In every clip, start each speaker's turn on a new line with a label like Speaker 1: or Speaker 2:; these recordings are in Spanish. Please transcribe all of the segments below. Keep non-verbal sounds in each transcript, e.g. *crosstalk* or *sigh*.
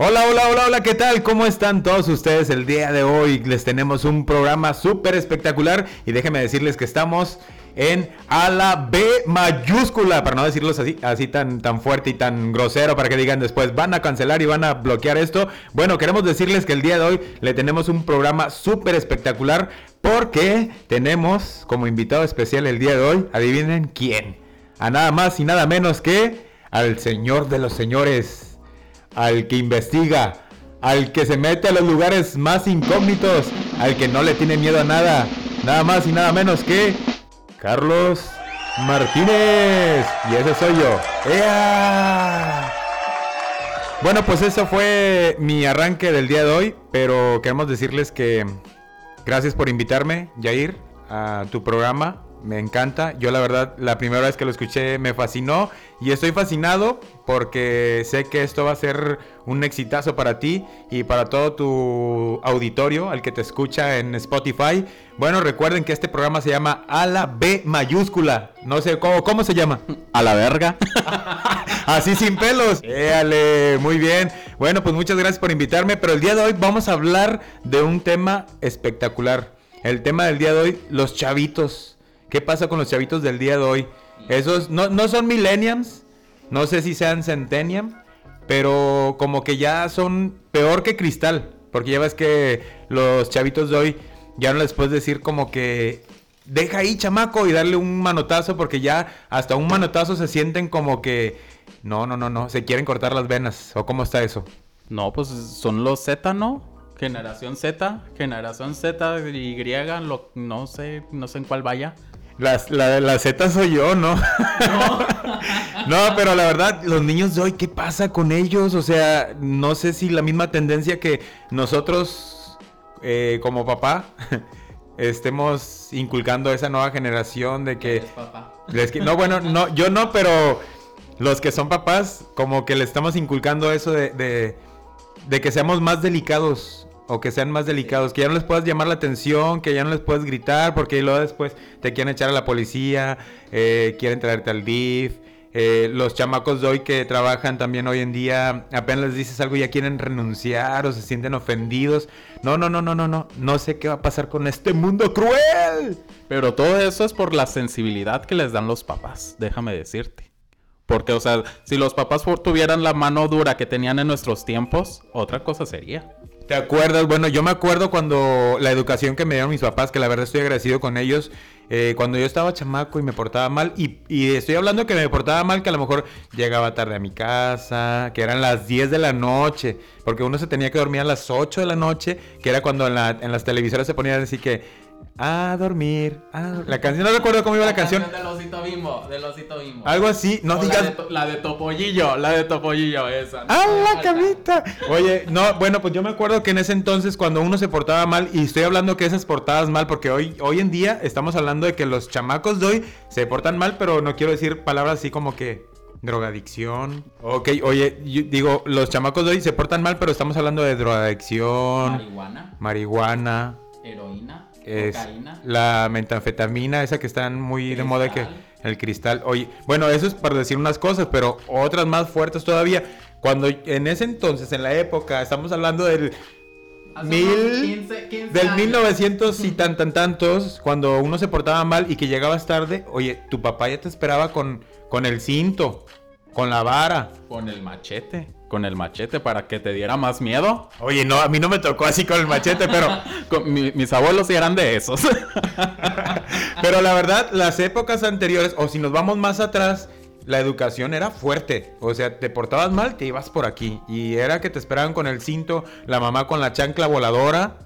Speaker 1: Hola, hola, hola, hola, ¿qué tal? ¿Cómo están todos ustedes el día de hoy? Les tenemos un programa súper espectacular y déjenme decirles que estamos en a la B mayúscula, para no decirlos así, así tan, tan fuerte y tan grosero, para que digan después, van a cancelar y van a bloquear esto. Bueno, queremos decirles que el día de hoy le tenemos un programa súper espectacular porque tenemos como invitado especial el día de hoy, adivinen quién, a nada más y nada menos que al señor de los señores al que investiga, al que se mete a los lugares más incógnitos, al que no le tiene miedo a nada, nada más y nada menos que Carlos Martínez. Y ese soy yo. ¡Ea! Bueno, pues eso fue mi arranque del día de hoy, pero queremos decirles que gracias por invitarme, Jair, a tu programa. Me encanta. Yo la verdad, la primera vez que lo escuché me fascinó y estoy fascinado porque sé que esto va a ser un exitazo para ti y para todo tu auditorio, al que te escucha en Spotify. Bueno, recuerden que este programa se llama A la B mayúscula. No sé, ¿cómo, cómo se llama?
Speaker 2: A la verga. *laughs*
Speaker 1: Así sin pelos. Éale, muy bien. Bueno, pues muchas gracias por invitarme, pero el día de hoy vamos a hablar de un tema espectacular. El tema del día de hoy, los chavitos. ¿Qué pasa con los chavitos del día de hoy? Esos no, no son millennials, no sé si sean centennial, pero como que ya son peor que cristal, porque ya ves que los chavitos de hoy ya no les puedes decir como que deja ahí chamaco y darle un manotazo porque ya hasta un manotazo se sienten como que no, no, no, no, se quieren cortar las venas o cómo está eso.
Speaker 2: No, pues son los Z, ¿no? Generación Z, generación Z y lo, no sé, no sé en cuál vaya.
Speaker 1: La, la, la Z soy yo, ¿no? *laughs* No. pero la verdad, los niños de hoy, ¿qué pasa con ellos? O sea, no sé si la misma tendencia que nosotros, eh, como papá, *laughs* estemos inculcando a esa nueva generación de que...
Speaker 2: papá.
Speaker 1: no, bueno, no, yo no, pero los que son papás, como que le estamos inculcando eso de, de, de que seamos más delicados o que sean más delicados, que ya no les puedas llamar la atención, que ya no les puedes gritar, porque luego después te quieren echar a la policía, eh, quieren traerte al DIF. Eh, los chamacos de hoy que trabajan también hoy en día, apenas les dices algo ya quieren renunciar o se sienten ofendidos. No, no, no, no, no, no. No sé qué va a pasar con este mundo cruel.
Speaker 2: Pero todo eso es por la sensibilidad que les dan los papás, déjame decirte. Porque, o sea, si los papás tuvieran la mano dura que tenían en nuestros tiempos, otra cosa sería.
Speaker 1: ¿Te acuerdas? Bueno, yo me acuerdo cuando la educación que me dieron mis papás, que la verdad estoy agradecido con ellos, eh, cuando yo estaba chamaco y me portaba mal, y, y, estoy hablando que me portaba mal, que a lo mejor llegaba tarde a mi casa, que eran las 10 de la noche, porque uno se tenía que dormir a las 8 de la noche, que era cuando en, la, en las televisoras se ponían así que a dormir. A La canción, no recuerdo cómo iba la, canción.
Speaker 2: Del osito bimbo, del osito bimbo.
Speaker 1: Algo así, no digas.
Speaker 2: La de, la de, Topollillo, la de Topollillo, esa.
Speaker 1: ¡Ah, la camita! Oye, no, bueno, pues yo me acuerdo que en ese entonces, cuando uno se portaba mal, y estoy hablando que esas portadas mal, porque hoy, hoy en día estamos hablando de que los chamacos de hoy se portan mal, pero no quiero decir palabras así como que drogadicción. Ok, oye, yo digo, los chamacos de hoy se portan mal, pero estamos hablando de drogadicción.
Speaker 2: Marihuana.
Speaker 1: Marihuana. Es la metanfetamina, esa que están muy de moda que el cristal. Oye, bueno, eso es para decir unas cosas, pero otras más fuertes todavía. Cuando en ese entonces, en la época, estamos hablando del mil, 15, 15 del 1900 y *laughs* tan tan tantos, cuando uno se portaba mal y que llegabas tarde, oye, tu papá ya te esperaba con, con el cinto, con la vara,
Speaker 2: con el machete con el machete para que te diera más miedo.
Speaker 1: Oye, no, a mí no me tocó así con el machete, pero *laughs*
Speaker 2: mis abuelos sí eran de esos. *laughs*
Speaker 1: pero la verdad, las épocas anteriores, o si nos vamos más atrás, la educación era fuerte. O sea, te portabas mal, te ibas por aquí. Y era que te esperaban con el cinto, la mamá con la chancla voladora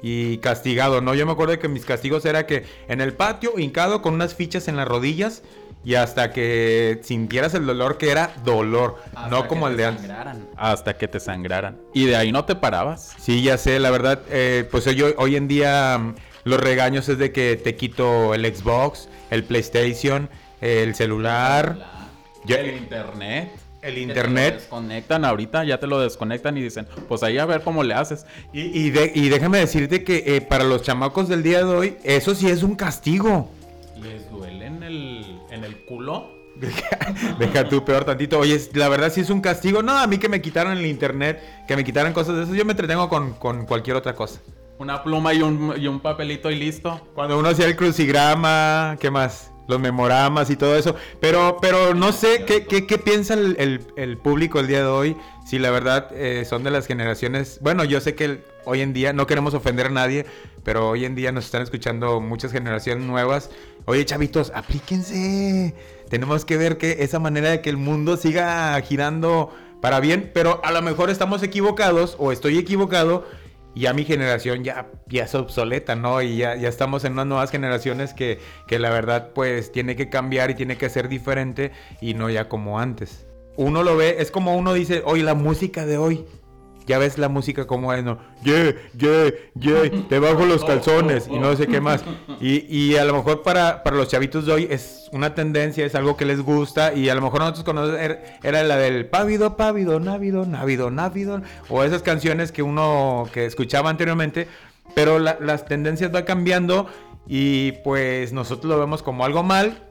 Speaker 1: y castigado, ¿no? Yo me acuerdo que mis castigos era que en el patio, hincado con unas fichas en las rodillas y hasta que sintieras el dolor que era dolor, no como el de antes.
Speaker 2: Hasta que te sangraran. Y de ahí no te parabas.
Speaker 1: Sí, ya sé, la verdad, eh, pues hoy, hoy en día mm, los regaños es de que te quito el Xbox, el PlayStation, el celular.
Speaker 2: el internet.
Speaker 1: El
Speaker 2: Que te lo
Speaker 1: internet.
Speaker 2: desconectan ahorita, ya te lo desconectan y dicen, pues ahí a ver cómo le haces.
Speaker 1: Y, y, de- y déjame decirte que eh, para los chamacos del día de hoy, eso sí es un castigo.
Speaker 2: Culo?
Speaker 1: Deja tú peor tantito. Oye, la verdad sí es un castigo. No, a mí que me quitaron el internet, que me quitaran cosas de eso, yo me entretengo con, con cualquier otra cosa.
Speaker 2: Una pluma y un, y un papelito y listo.
Speaker 1: Cuando uno hacía el crucigrama, ¿qué más? Los memoramas y todo eso. Pero, pero no sé qué, qué, qué piensa el, el- el público el día de hoy. Si la verdad eh, son de las generaciones. Bueno, yo sé que el- hoy en día no queremos ofender a nadie, pero hoy en día nos están escuchando muchas generaciones nuevas. Oye, chavitos, aplíquense. Tenemos que ver que esa manera de que el mundo siga girando para bien, pero a lo mejor estamos equivocados o estoy equivocado y ya mi generación ya, ya es obsoleta, ¿no? Y ya, ya estamos en unas nuevas generaciones que, que la verdad pues tiene que cambiar y tiene que ser diferente y no ya como antes. Uno lo ve, es como uno dice, oye, la música de hoy. Ya ves la música como es, ¿no? Yeah, yeah, yeah, te bajo los calzones y no sé qué más. Y, y a lo mejor para, para los chavitos de hoy es una tendencia, es algo que les gusta y a lo mejor nosotros conocemos, era, era la del pávido, pávido, návido, návido, návido, o esas canciones que uno que escuchaba anteriormente, pero la- las tendencias van cambiando y pues nosotros lo vemos como algo mal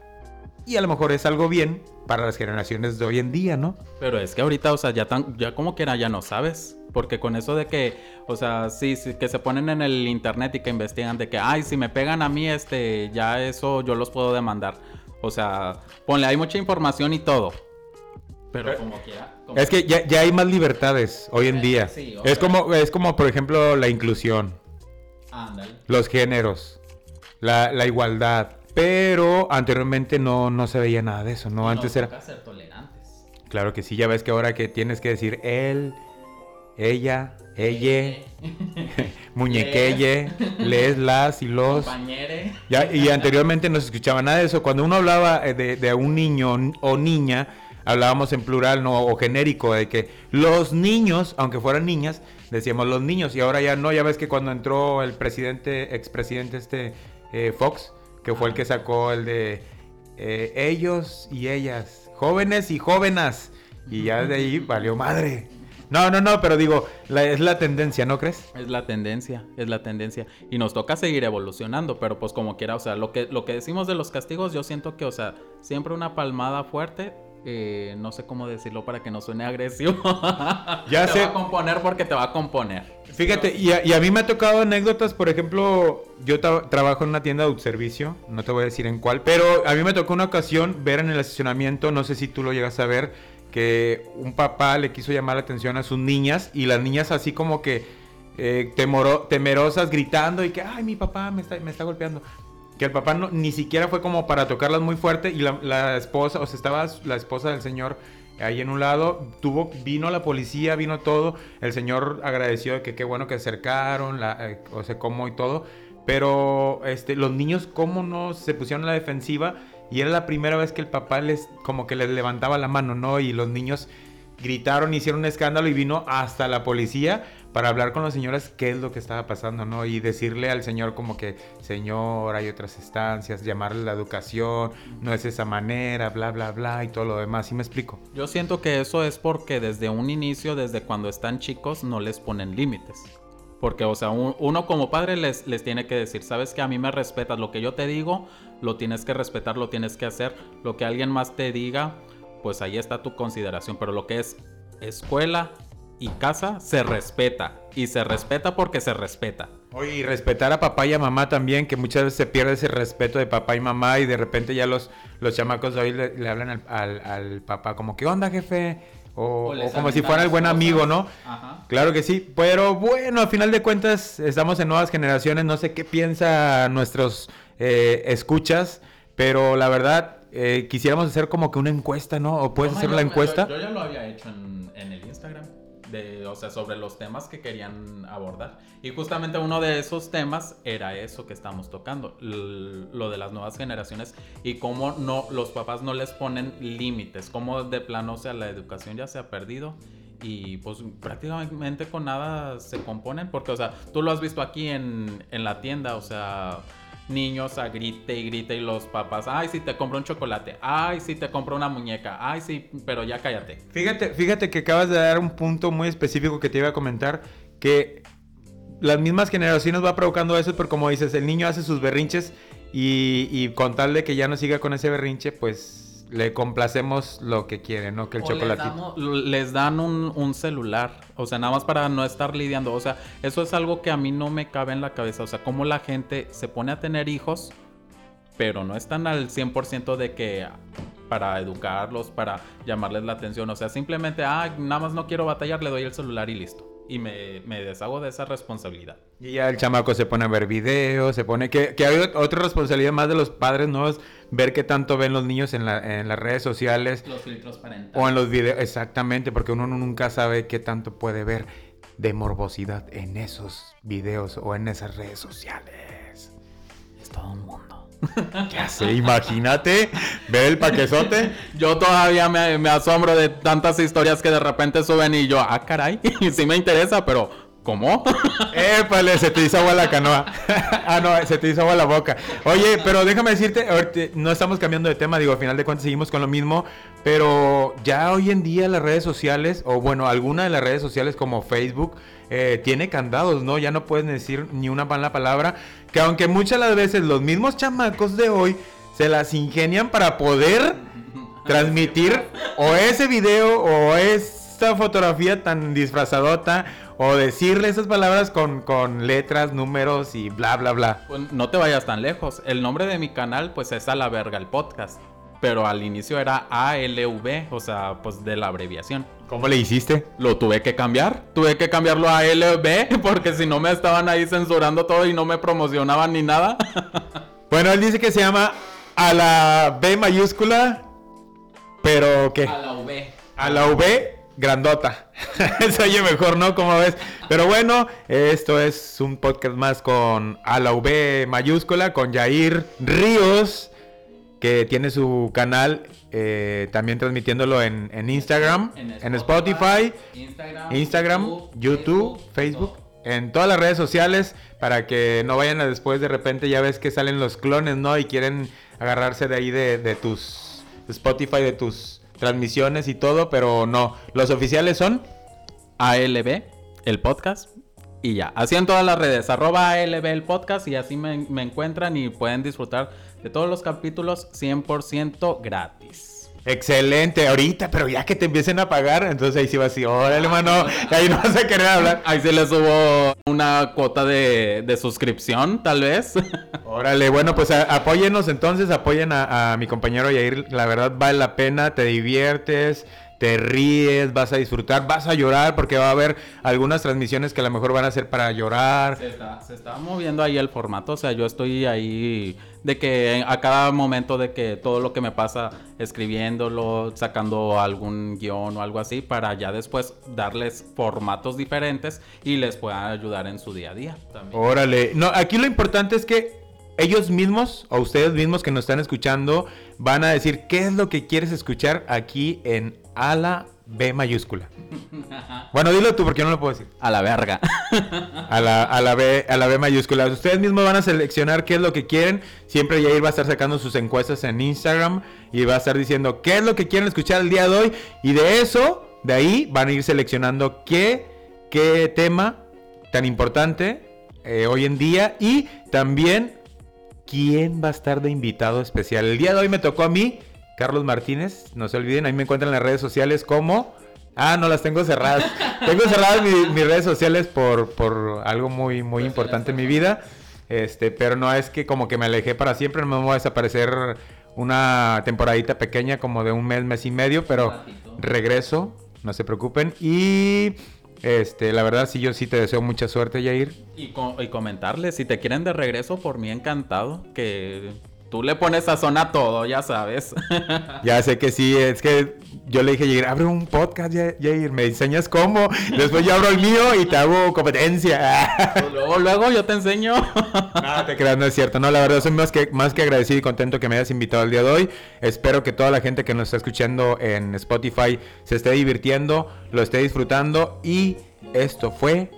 Speaker 1: y a lo mejor es algo bien para las generaciones de hoy en día, ¿no?
Speaker 2: Pero es que ahorita, o sea, ya tan, ya como quiera ya no sabes. Porque con eso de que, o sea, sí, sí, que se ponen en el internet y que investigan de que, ay, si me pegan a mí, este, ya eso yo los puedo demandar. O sea, ponle, hay mucha información y todo. Pero como quiera. como-
Speaker 1: Es que ya, ya hay más libertades hoy en día.
Speaker 2: Sí,
Speaker 1: es
Speaker 2: obvio.
Speaker 1: como, es como, por ejemplo, la inclusión,
Speaker 2: Ándale.
Speaker 1: los géneros, la, la igualdad. Pero anteriormente no, no se veía nada de eso, ¿no? Antes era...
Speaker 2: ser tolerantes.
Speaker 1: Claro que sí, ya ves que ahora que tienes que decir él, ella, ella, *laughs* muñequelle, les, las y los...
Speaker 2: Compañere.
Speaker 1: Ya, y anteriormente no se escuchaba nada de eso. Cuando uno hablaba eh, de, de un niño o niña, hablábamos en plural no o genérico, de que los niños, aunque fueran niñas, decíamos los niños. Y ahora ya no, ya ves que cuando entró el presidente, expresidente este eh, Fox, que fue el que sacó el de eh, ellos y ellas, jóvenes y jóvenes. Y ya de ahí valió madre. No, no, no, pero digo, la- es la tendencia, ¿no crees?
Speaker 2: Es la tendencia, es la tendencia. Y nos toca seguir evolucionando, pero pues como quiera, o sea, lo que, lo que decimos de los castigos, yo siento que, o sea, siempre una palmada fuerte, eh, no sé cómo decirlo para que no suene agresivo. *laughs*
Speaker 1: Ya
Speaker 2: te
Speaker 1: sé.
Speaker 2: va a componer porque te va a componer.
Speaker 1: Fíjate, y a, y a mí me ha tocado anécdotas, por ejemplo, yo tra- trabajo en una tienda de autoservicio, no te voy a decir en cuál, pero a mí me tocó una ocasión ver en el estacionamiento, no sé si tú lo llegas a ver, que un papá le quiso llamar la atención a sus niñas y las niñas así como que eh, temerosas gritando y que, ay, mi papá me está, me está golpeando. Que el papá ni siquiera fue como para tocarlas muy fuerte y la, esposa, o sea, estaba la esposa del señor ahí en un lado, tuvo, vino la policía, vino todo, el señor agradeció de que qué bueno que acercaron, la, eh, o sea, cómo y todo, pero este, los niños cómo no se pusieron a la defensiva y era la primera vez que el papá les, como que les levantaba la mano, ¿no? Y los niños gritaron, hicieron un escándalo y vino hasta la policía para hablar con los señores qué es lo que estaba pasando, ¿no? Y decirle al señor como que, señor, hay otras estancias, llamarle la educación, no es esa manera, bla, bla, bla, y todo lo demás, ¿sí me explico?
Speaker 2: Yo siento que eso es porque desde un inicio, desde cuando están chicos, no les ponen límites. Porque, o sea, un- uno como padre les, les tiene que decir, sabes que a mí me respetas, lo que yo te digo, lo tienes que respetar, lo tienes que hacer. Lo que alguien más te diga, pues ahí está tu consideración. Pero lo que es escuela y casa, se respeta. Y se respeta porque se respeta.
Speaker 1: Oye, y respetar a papá y a mamá también, que muchas veces se pierde ese respeto de papá y mamá y de repente ya los, los chamacos hoy le, hablan al, al- al papá como, ¿qué onda, jefe? O,
Speaker 2: O les
Speaker 1: o como si fuera el buen
Speaker 2: cosas.
Speaker 1: amigo, ¿no?
Speaker 2: Ajá.
Speaker 1: Claro que sí, pero bueno, al final de cuentas estamos en nuevas generaciones, no sé qué piensa nuestros eh, escuchas, pero la verdad eh, quisiéramos hacer como que una encuesta, ¿no? ¿O puedes
Speaker 2: No,
Speaker 1: hacer
Speaker 2: yo-
Speaker 1: la
Speaker 2: yo-
Speaker 1: encuesta?
Speaker 2: Yo, ya lo había hecho en, en el. De, o sea, sobre los temas que querían abordar. Y justamente uno de esos temas era eso que estamos tocando. lo de las nuevas generaciones y cómo no, los papás no les ponen límites. Cómo de plano, o sea, la educación ya se ha perdido. Y pues prácticamente con nada se componen. Porque, o sea, tú lo has visto aquí en, en la tienda. O sea, niños a grite y grite y los papás, ay, si te compro un chocolate, ay, si te compro una muñeca, ay, sí, pero ya cállate.
Speaker 1: Fíjate, fíjate que acabas de dar un punto muy específico que te iba a comentar, que las mismas generaciones va provocando eso, pero como dices, el niño hace sus berrinches y, y con tal de que ya no siga con ese berrinche, pues le complacemos lo que quiere, ¿no? Que el
Speaker 2: O
Speaker 1: chocolatito.
Speaker 2: Les, damos- les dan un, un celular, o sea, nada más para no estar lidiando. O sea, eso es algo que a mí no me cabe en la cabeza. O sea, cómo la gente se pone a tener hijos, pero no están al 100% de que para educarlos, para llamarles la atención. O sea, simplemente, ah, nada más no quiero batallar, le doy el celular y listo. Y me, me deshago de esa responsabilidad.
Speaker 1: Y ya el chamaco se pone a ver videos, se pone... Que, que hay otra responsabilidad más de los padres, ¿no? Es ver qué tanto ven los niños en, la- en las redes sociales
Speaker 2: Los filtros parentales.
Speaker 1: o en los videos. Exactamente, porque uno nunca sabe qué tanto puede ver de morbosidad en esos videos o en esas redes sociales.
Speaker 2: Es todo un mundo. *laughs*
Speaker 1: Ya sé, imagínate ver el paquezote.
Speaker 2: Yo todavía me, me asombro de tantas historias que de repente suben y yo, ah, caray, *laughs* sí me interesa, pero ¿cómo? *laughs*
Speaker 1: Épale, se te hizo agua la canoa. *laughs* ah, no, se te hizo agua la boca. Oye, pero déjame decirte, no estamos cambiando de tema, digo, al final de cuentas seguimos con lo mismo, pero ya hoy en día las redes sociales, o bueno, alguna de las redes sociales como Facebook, eh, tiene candados, ¿no? Ya no puedes decir ni una mala palabra, que aunque muchas las veces los mismos chamacos de hoy se las ingenian para poder transmitir o ese video o esta fotografía tan disfrazadota o decirle esas palabras con, con letras, números y bla, bla, bla.
Speaker 2: Pues no te vayas tan lejos. El nombre de mi canal, pues es a la verga el podcast. Pero al inicio era ALV, o sea, pues de la abreviación.
Speaker 1: ¿Cómo le hiciste?
Speaker 2: Lo tuve que cambiar. Tuve que cambiarlo a LB *laughs* porque si no me estaban ahí censurando todo y no me promocionaban ni nada. *laughs*
Speaker 1: Bueno, él dice que se llama a la B mayúscula, pero ¿qué?
Speaker 2: la V.
Speaker 1: A la V grandota. *laughs* Se oye mejor, ¿no? Como ves. Pero bueno, esto es un podcast más con a la V mayúscula, con Jair Ríos, que tiene su canal eh, también transmitiéndolo en, en Instagram, en, Spotify,
Speaker 2: Instagram,
Speaker 1: Instagram, YouTube, Facebook, en todas las redes sociales, para que no vayan a después de repente, ya ves que salen los clones, ¿no? Y quieren agarrarse de ahí de, de tus Spotify, de tus transmisiones y todo, pero no. Los oficiales son
Speaker 2: ALB, el podcast. Y ya, así en todas las redes, arroba ALB el podcast y así me, me encuentran y pueden disfrutar de todos los capítulos 100% gratis.
Speaker 1: Excelente ahorita, pero ya que te empiecen a pagar, entonces ahí sí va así, órale, mano, ahí no vas a querer hablar.
Speaker 2: Ahí se les subo una cuota de, de suscripción, tal vez. *laughs*
Speaker 1: Órale, bueno, pues a- apóyennos entonces, apoyen a, a mi compañero Yair, la verdad vale la pena, te diviertes, te ríes, vas a disfrutar, vas a llorar porque va a haber algunas transmisiones que a lo mejor van a ser para llorar.
Speaker 2: Se está, se está moviendo ahí el formato, o sea, yo estoy ahí de que a cada momento de que todo lo que me pasa escribiéndolo, sacando algún guion o algo así para ya después darles formatos diferentes y les pueda ayudar en su día a día también.
Speaker 1: Órale, no, aquí lo importante es que ellos mismos o ustedes mismos que nos están escuchando van a decir qué es lo que quieres escuchar aquí en A la B mayúscula. Bueno, dilo tú porque yo no lo puedo decir.
Speaker 2: A la verga.
Speaker 1: A la, a la B, a la B mayúscula. Ustedes mismos van a seleccionar qué es lo que quieren. Siempre Yair va a estar sacando sus encuestas en Instagram y va a estar diciendo qué es lo que quieren escuchar el día de hoy. Y de eso, de ahí van a ir seleccionando qué, qué tema tan importante eh, hoy en día y también quién va a estar de invitado especial. El día de hoy me tocó a mí, Carlos Martínez. No se olviden, ahí me encuentran en las redes sociales como... Ah, no, las tengo cerradas. *laughs* tengo cerradas mi- mis redes sociales por, por algo muy, muy importante en mi vida. Este, pero no es que como que me alejé para siempre, no me voy a desaparecer una temporadita pequeña como de un mes, mes y medio, pero regreso, no se preocupen. Y este, la verdad sí, yo sí te deseo mucha suerte, Yair.
Speaker 2: Y, co- y comentarles, si te quieren de regreso, por mí encantado, que tú le pones sazón a todo, ya sabes. *laughs*
Speaker 1: Ya sé que sí, es que yo le dije, Jair, abre un podcast, Jair, me enseñas cómo. Después yo abro el mío y te hago competencia.
Speaker 2: Pues *laughs* luego, luego yo te enseño.
Speaker 1: no, te creas, no es cierto. No, la verdad, soy más que, más que agradecido y contento que me hayas invitado el día de hoy. Espero que toda la gente que nos está escuchando en Spotify se esté divirtiendo, lo esté disfrutando. Y esto fue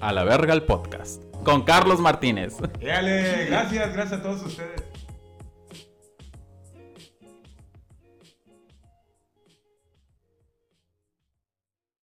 Speaker 2: A la verga el podcast. con Carlos Martínez.
Speaker 1: Dale, gracias, gracias a todos ustedes.